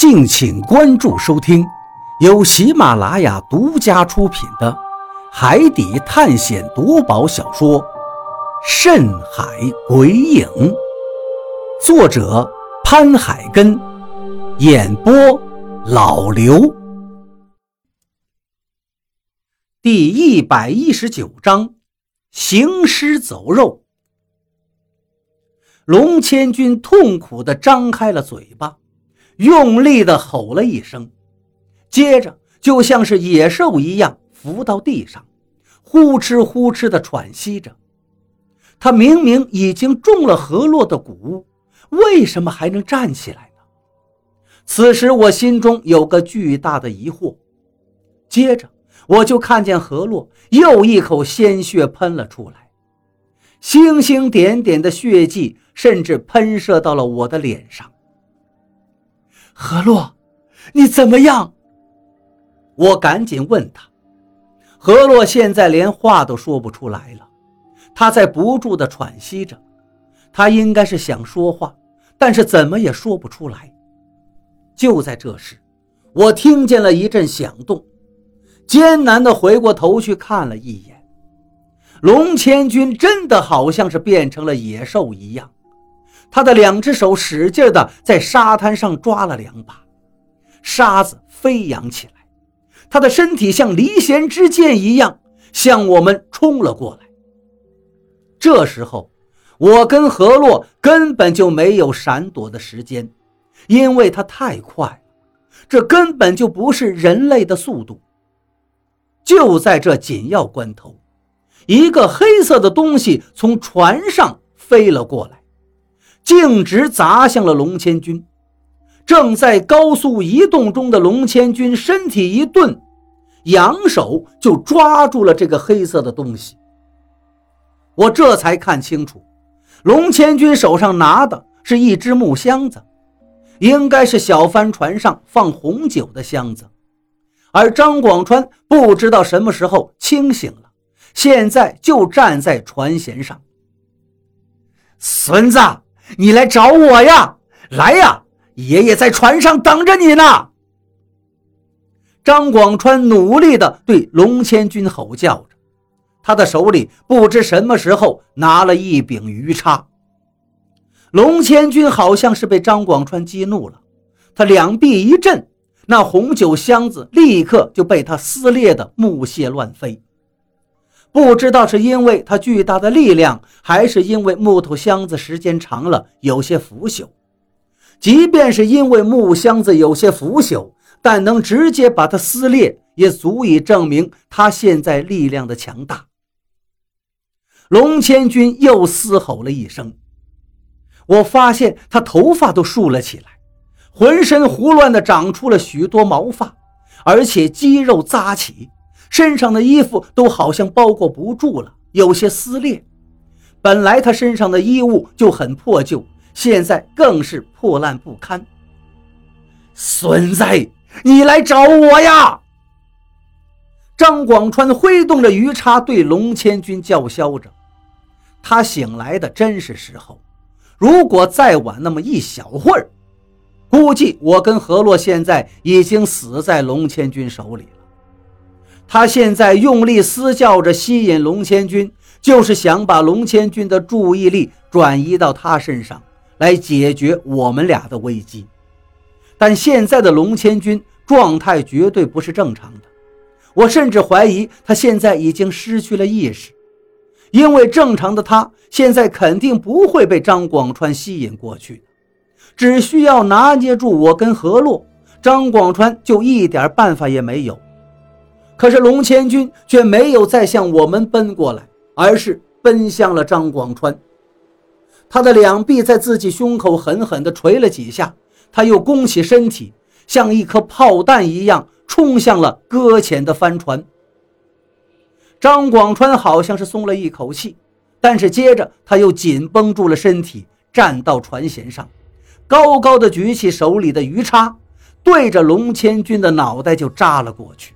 敬请关注收听，由喜马拉雅独家出品的《海底探险夺宝小说》《深海鬼影》，作者潘海根，演播老刘。第一百一十九章：行尸走肉。龙千军痛苦地张开了嘴巴。用力地吼了一声，接着就像是野兽一样伏到地上，呼哧呼哧地喘息着。他明明已经中了何洛的蛊，为什么还能站起来呢？此时我心中有个巨大的疑惑。接着我就看见何洛又一口鲜血喷了出来，星星点点的血迹甚至喷射到了我的脸上。何洛，你怎么样？我赶紧问他。何洛现在连话都说不出来了，他在不住地喘息着。他应该是想说话，但是怎么也说不出来。就在这时，我听见了一阵响动，艰难地回过头去看了一眼，龙千军真的好像是变成了野兽一样。他的两只手使劲地在沙滩上抓了两把，沙子飞扬起来，他的身体像离弦之箭一样向我们冲了过来。这时候，我跟何洛根本就没有闪躲的时间，因为他太快了，这根本就不是人类的速度。就在这紧要关头，一个黑色的东西从船上飞了过来。径直砸向了龙千军，正在高速移动中的龙千军身体一顿，扬手就抓住了这个黑色的东西。我这才看清楚，龙千军手上拿的是一只木箱子，应该是小帆船上放红酒的箱子。而张广川不知道什么时候清醒了，现在就站在船舷上。孙子。你来找我呀！来呀，爷爷在船上等着你呢。张广川努力地对龙千军吼叫着，他的手里不知什么时候拿了一柄鱼叉。龙千军好像是被张广川激怒了，他两臂一震，那红酒箱子立刻就被他撕裂的木屑乱飞。不知道是因为它巨大的力量，还是因为木头箱子时间长了有些腐朽。即便是因为木箱子有些腐朽，但能直接把它撕裂，也足以证明他现在力量的强大。龙千军又嘶吼了一声，我发现他头发都竖了起来，浑身胡乱地长出了许多毛发，而且肌肉扎起。身上的衣服都好像包裹不住了，有些撕裂。本来他身上的衣物就很破旧，现在更是破烂不堪。孙子，你来找我呀！张广川挥动着鱼叉对龙千军叫嚣着。他醒来的真是时候，如果再晚那么一小会儿，估计我跟何洛现在已经死在龙千军手里了。他现在用力嘶叫着，吸引龙千军，就是想把龙千军的注意力转移到他身上，来解决我们俩的危机。但现在的龙千军状态绝对不是正常的，我甚至怀疑他现在已经失去了意识，因为正常的他现在肯定不会被张广川吸引过去，只需要拿捏住我跟何洛，张广川就一点办法也没有。可是龙千军却没有再向我们奔过来，而是奔向了张广川。他的两臂在自己胸口狠狠地捶了几下，他又弓起身体，像一颗炮弹一样冲向了搁浅的帆船。张广川好像是松了一口气，但是接着他又紧绷住了身体，站到船舷上，高高的举起手里的鱼叉，对着龙千军的脑袋就扎了过去。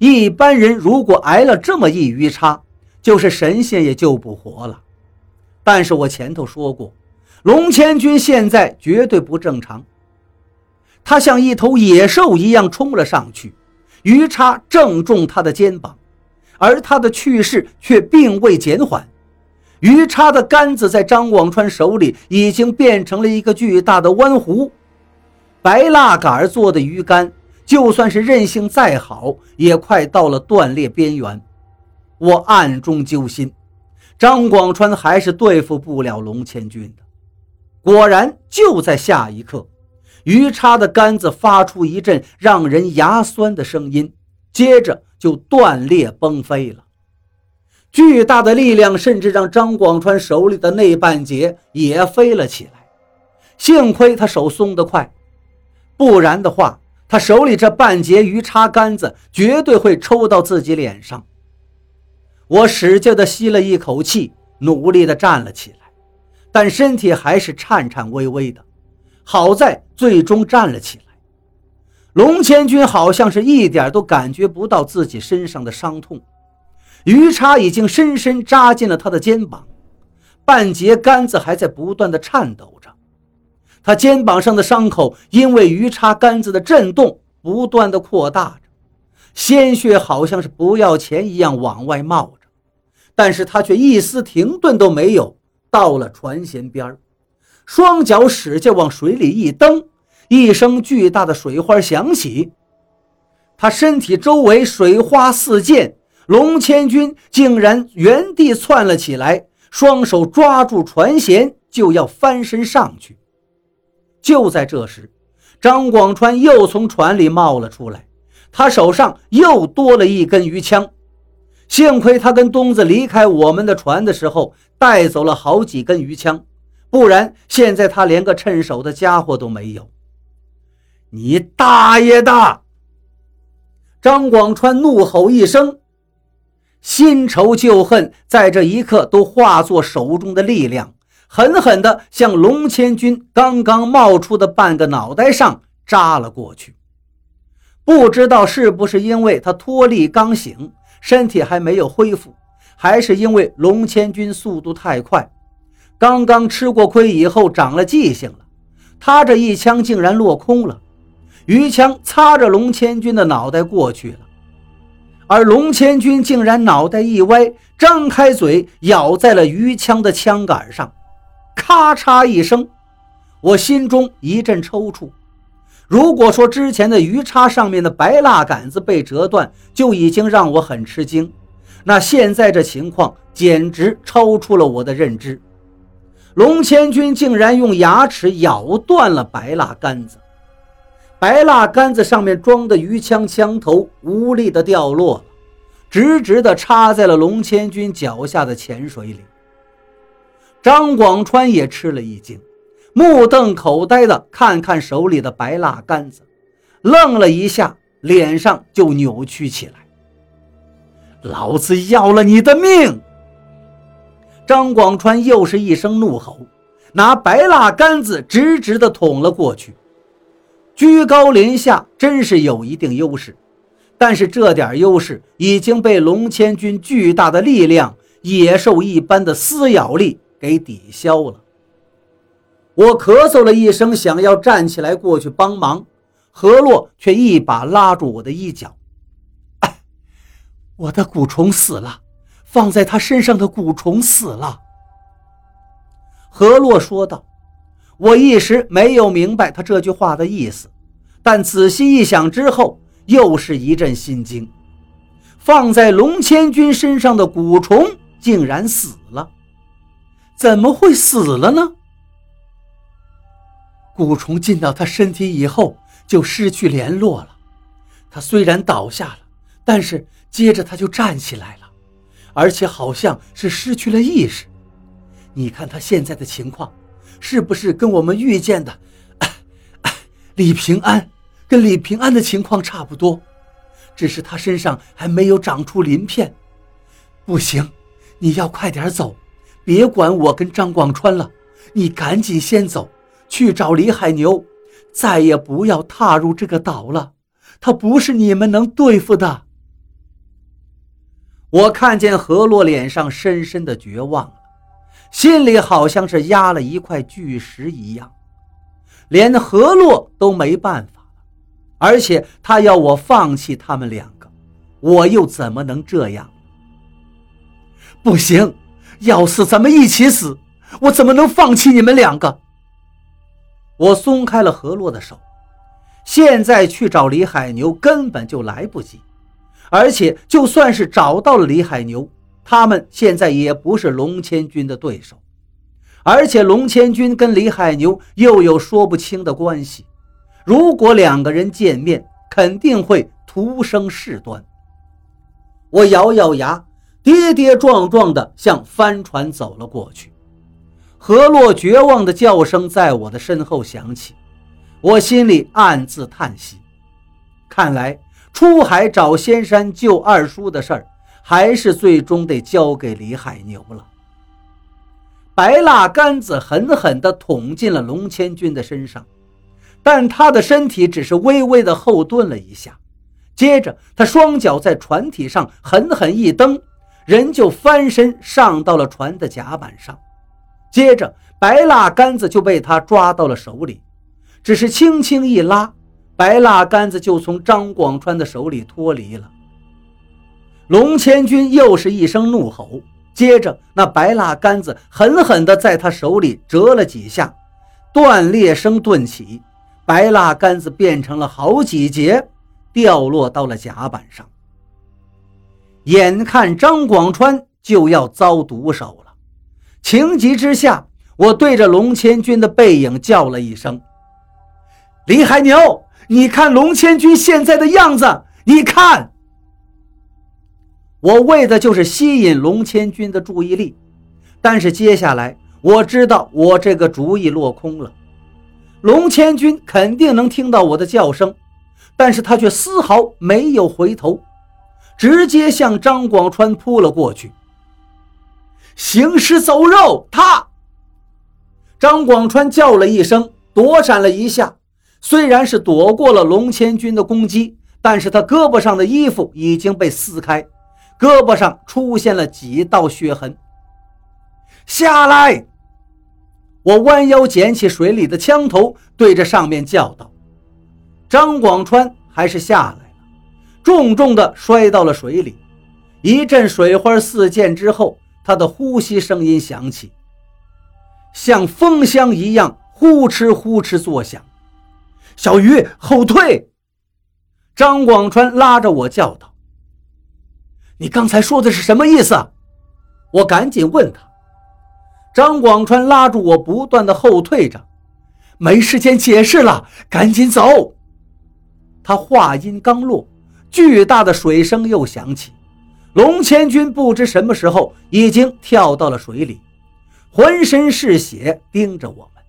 一般人如果挨了这么一鱼叉，就是神仙也救不活了。但是我前头说过，龙千军现在绝对不正常。他像一头野兽一样冲了上去，鱼叉正中他的肩膀，而他的去势却并未减缓。鱼叉的杆子在张广川手里已经变成了一个巨大的弯弧，白蜡杆做的鱼竿，就算是韧性再好，也快到了断裂边缘。我暗中揪心，张广川还是对付不了龙千军的。果然，就在下一刻，鱼叉的杆子发出一阵让人牙酸的声音，接着就断裂崩飞了。巨大的力量甚至让张广川手里的那半截也飞了起来。幸亏他手松得快，不然的话，他手里这半截鱼叉杆子绝对会抽到自己脸上。我使劲地吸了一口气，努力地站了起来，但身体还是颤颤巍巍的。好在最终站了起来。龙千军好像是一点都感觉不到自己身上的伤痛，鱼叉已经深深扎进了他的肩膀，半截杆子还在不断地颤抖。他肩膀上的伤口因为鱼叉杆子的震动不断的扩大着，鲜血好像是不要钱一样往外冒着。但是他却一丝停顿都没有。到了船舷边双脚使劲往水里一蹬，一声巨大的水花响起，他身体周围水花四溅，龙千军竟然原地窜了起来，双手抓住船舷就要翻身上去。就在这时，张广川又从船里冒了出来，他手上又多了一根鱼枪。幸亏他跟东子离开我们的船的时候带走了好几根鱼枪，不然现在他连个趁手的家伙都没有。你大爷的！张广川怒吼一声，新仇旧恨在这一刻都化作手中的力量，狠狠地向龙千军刚刚冒出的半个脑袋上扎了过去。不知道是不是因为他脱力刚醒。身体还没有恢复，还是因为龙千军速度太快，刚刚吃过亏以后长了记性了。他这一枪竟然落空了，鱼枪擦着龙千军的脑袋过去了，而龙千军竟然脑袋一歪，张开嘴咬在了鱼枪的枪杆上，咔嚓一声，我心中一阵抽搐。如果说之前的鱼叉上面的白蜡杆子被折断就已经让我很吃惊，那现在这情况简直超出了我的认知。龙千军竟然用牙齿咬断了白蜡杆子，白蜡杆子上面装的鱼枪枪头无力的掉落了，直直的插在了龙千军脚下的浅水里。张广川也吃了一惊。目瞪口呆地看看手里的白蜡杆子，愣了一下，脸上就扭曲起来。老子要了你的命！张广川又是一声怒吼，拿白蜡杆子直直地捅了过去。居高临下真是有一定优势，但是这点优势已经被龙千军巨大的力量、野兽一般的撕咬力给抵消了。我咳嗽了一声，想要站起来过去帮忙，何洛却一把拉住我的衣角。我的蛊虫死了，放在他身上的蛊虫死了。何洛说道。我一时没有明白他这句话的意思，但仔细一想之后，又是一阵心惊。放在龙千军身上的蛊虫竟然死了，怎么会死了呢？蛊虫进到他身体以后，就失去联络了。他虽然倒下了，但是接着他就站起来了，而且好像是失去了意识。你看他现在的情况，是不是跟我们遇见的 李平安，跟李平安的情况差不多？只是他身上还没有长出鳞片。不行，你要快点走，别管我跟张广川了，你赶紧先走。去找李海牛，再也不要踏入这个岛了。他不是你们能对付的。我看见何洛脸上深深的绝望了，心里好像是压了一块巨石一样。连何洛都没办法了，而且他要我放弃他们两个，我又怎么能这样？不行，要死咱们一起死，我怎么能放弃你们两个？我松开了何洛的手，现在去找李海牛根本就来不及，而且就算是找到了李海牛，他们现在也不是龙千军的对手。而且龙千军跟李海牛又有说不清的关系，如果两个人见面，肯定会徒生事端。我咬咬牙，跌跌撞撞地向帆船走了过去。何洛绝望的叫声在我的身后响起，我心里暗自叹息，看来出海找仙山救二叔的事儿，还是最终得交给李海牛了。白蜡杆子狠狠地捅进了龙千军的身上，但他的身体只是微微的后顿了一下，接着他双脚在船体上狠狠一蹬，人就翻身上到了船的甲板上，接着白蜡杆子就被他抓到了手里，只是轻轻一拉，白蜡杆子就从张广川的手里脱离了。龙千军又是一声怒吼。接着，那白蜡杆子狠狠地在他手里折了几下，断裂声顿起，白蜡杆子变成了好几节，掉落到了甲板上。眼看张广川就要遭毒手了，情急之下，我对着龙千军的背影叫了一声：“李海牛，你看龙千军现在的样子，你看。”我为的就是吸引龙千军的注意力，但是接下来我知道我这个主意落空了。龙千军肯定能听到我的叫声，但是他却丝毫没有回头，直接向张广川扑了过去。行尸走肉！他张广川叫了一声，躲闪了一下，虽然是躲过了龙千军的攻击，但是他胳膊上的衣服已经被撕开。胳膊上出现了几道血痕。下来！我弯腰捡起水里的枪头，对着上面叫道：“张广川还是下来了，重重的摔到了水里。一阵水花四溅之后，他的呼吸声音响起，像风箱一样呼哧呼哧作响。小鱼，后退！”张广川拉着我叫道。你刚才说的是什么意思？我赶紧问他。张广川拉住我，不断的后退着，没时间解释了，赶紧走。他话音刚落，巨大的水声又响起，龙千军不知什么时候已经跳到了水里，浑身是血，盯着我们。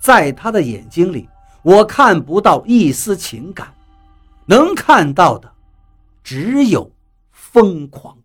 在他的眼睛里，我看不到一丝情感，能看到的只有。疯狂。